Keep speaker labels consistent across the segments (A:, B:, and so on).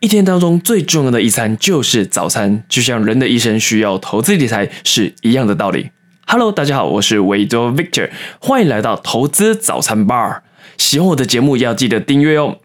A: 一天当中最重要的一餐就是早餐，就像人的一生需要投资理财是一样的道理。Hello，大家好，我是维多 Victor，欢迎来到投资早餐 bar。喜欢我的节目要记得订阅哦。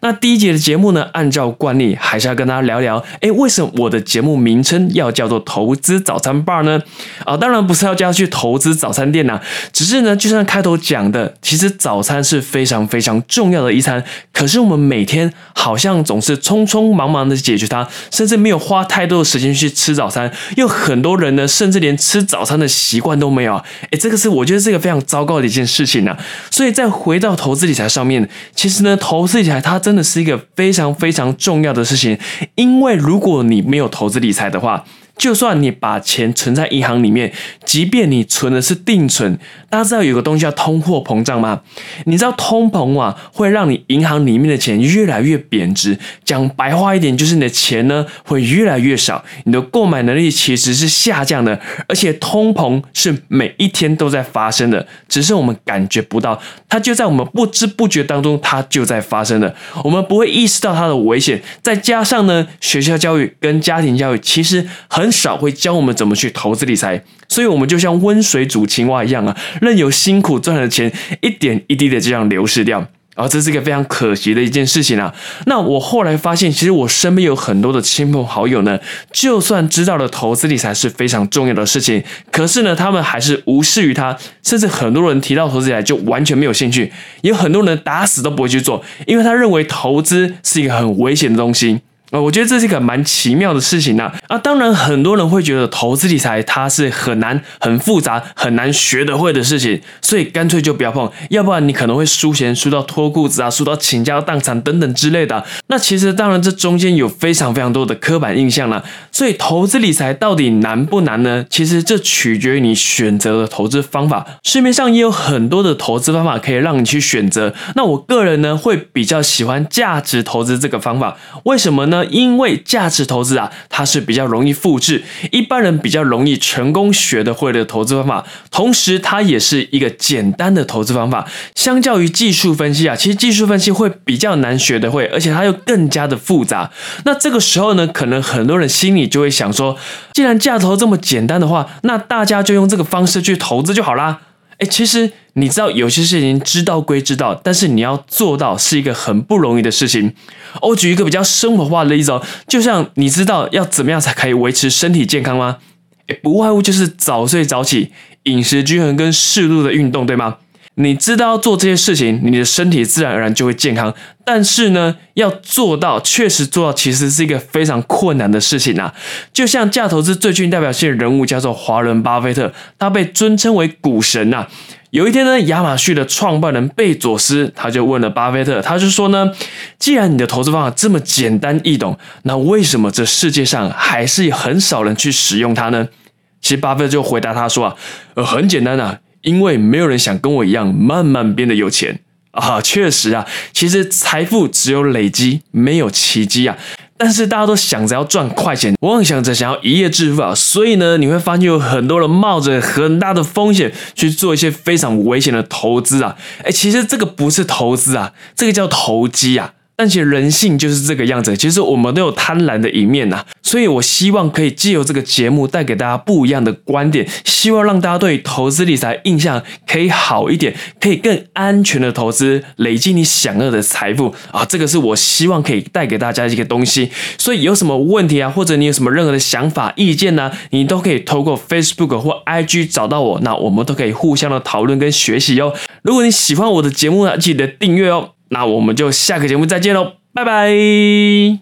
A: 那第一节的节目呢，按照惯例还是要跟大家聊聊，哎，为什么我的节目名称要叫做投资早餐 bar 呢？啊，当然不是要叫去投资早餐店呐，只是呢，就像开头讲的，其实早餐是非常非常重要的一餐，可是我们每天好像总是匆匆忙忙的解决它，甚至没有花太多的时间去吃早餐，又很多人呢，甚至连吃早餐的习惯都没有，哎，这个是我觉得是一个非常糟糕的一件事情啊。所以再回到投资理财上面，其实呢，投资理财。它真的是一个非常非常重要的事情，因为如果你没有投资理财的话。就算你把钱存在银行里面，即便你存的是定存，大家知道有个东西叫通货膨胀吗？你知道通膨啊会让你银行里面的钱越来越贬值。讲白话一点，就是你的钱呢会越来越少，你的购买能力其实是下降的。而且通膨是每一天都在发生的，只是我们感觉不到，它就在我们不知不觉当中，它就在发生的。我们不会意识到它的危险。再加上呢，学校教育跟家庭教育其实。很少会教我们怎么去投资理财，所以我们就像温水煮青蛙一样啊，任由辛苦赚的钱一点一滴的这样流失掉啊，这是一个非常可惜的一件事情啊。那我后来发现，其实我身边有很多的亲朋好友呢，就算知道了投资理财是非常重要的事情，可是呢，他们还是无视于它，甚至很多人提到投资理财就完全没有兴趣，有很多人打死都不会去做，因为他认为投资是一个很危险的东西。啊，我觉得这是一个蛮奇妙的事情呐。啊，当然很多人会觉得投资理财它是很难、很复杂、很难学得会的事情，所以干脆就不要碰，要不然你可能会输钱，输到脱裤子啊，输到倾家荡产等等之类的。那其实当然这中间有非常非常多的刻板印象了。所以投资理财到底难不难呢？其实这取决于你选择的投资方法。市面上也有很多的投资方法可以让你去选择。那我个人呢会比较喜欢价值投资这个方法，为什么呢？因为价值投资啊，它是比较容易复制，一般人比较容易成功学得会的投资方法，同时它也是一个简单的投资方法。相较于技术分析啊，其实技术分析会比较难学得会，而且它又更加的复杂。那这个时候呢，可能很多人心里就会想说，既然价投这么简单的话，那大家就用这个方式去投资就好啦。其实你知道有些事情知道归知道，但是你要做到是一个很不容易的事情。我举一个比较生活化的例子哦，就像你知道要怎么样才可以维持身体健康吗？不外乎就是早睡早起、饮食均衡跟适度的运动，对吗？你知道要做这些事情，你的身体自然而然就会健康。但是呢，要做到确实做到，其实是一个非常困难的事情啊。就像价投资最具代表性的人物叫做华伦巴菲特，他被尊称为股神呐。有一天呢，亚马逊的创办人贝佐斯他就问了巴菲特，他就说呢，既然你的投资方法这么简单易懂，那为什么这世界上还是很少人去使用它呢？其实巴菲特就回答他说啊，呃，很简单啊。因为没有人想跟我一样慢慢变得有钱啊！确实啊，其实财富只有累积，没有奇迹啊。但是大家都想着要赚快钱，妄想着想要一夜致富啊，所以呢，你会发现有很多人冒着很大的风险去做一些非常危险的投资啊。哎，其实这个不是投资啊，这个叫投机啊。但其实人性就是这个样子，其实我们都有贪婪的一面呐，所以我希望可以借由这个节目带给大家不一样的观点，希望让大家对投资理财印象可以好一点，可以更安全的投资，累积你想要的财富啊，这个是我希望可以带给大家一个东西。所以有什么问题啊，或者你有什么任何的想法、意见呢，你都可以透过 Facebook 或 IG 找到我，那我们都可以互相的讨论跟学习哦。如果你喜欢我的节目呢，记得订阅哦。那我们就下个节目再见喽，拜拜。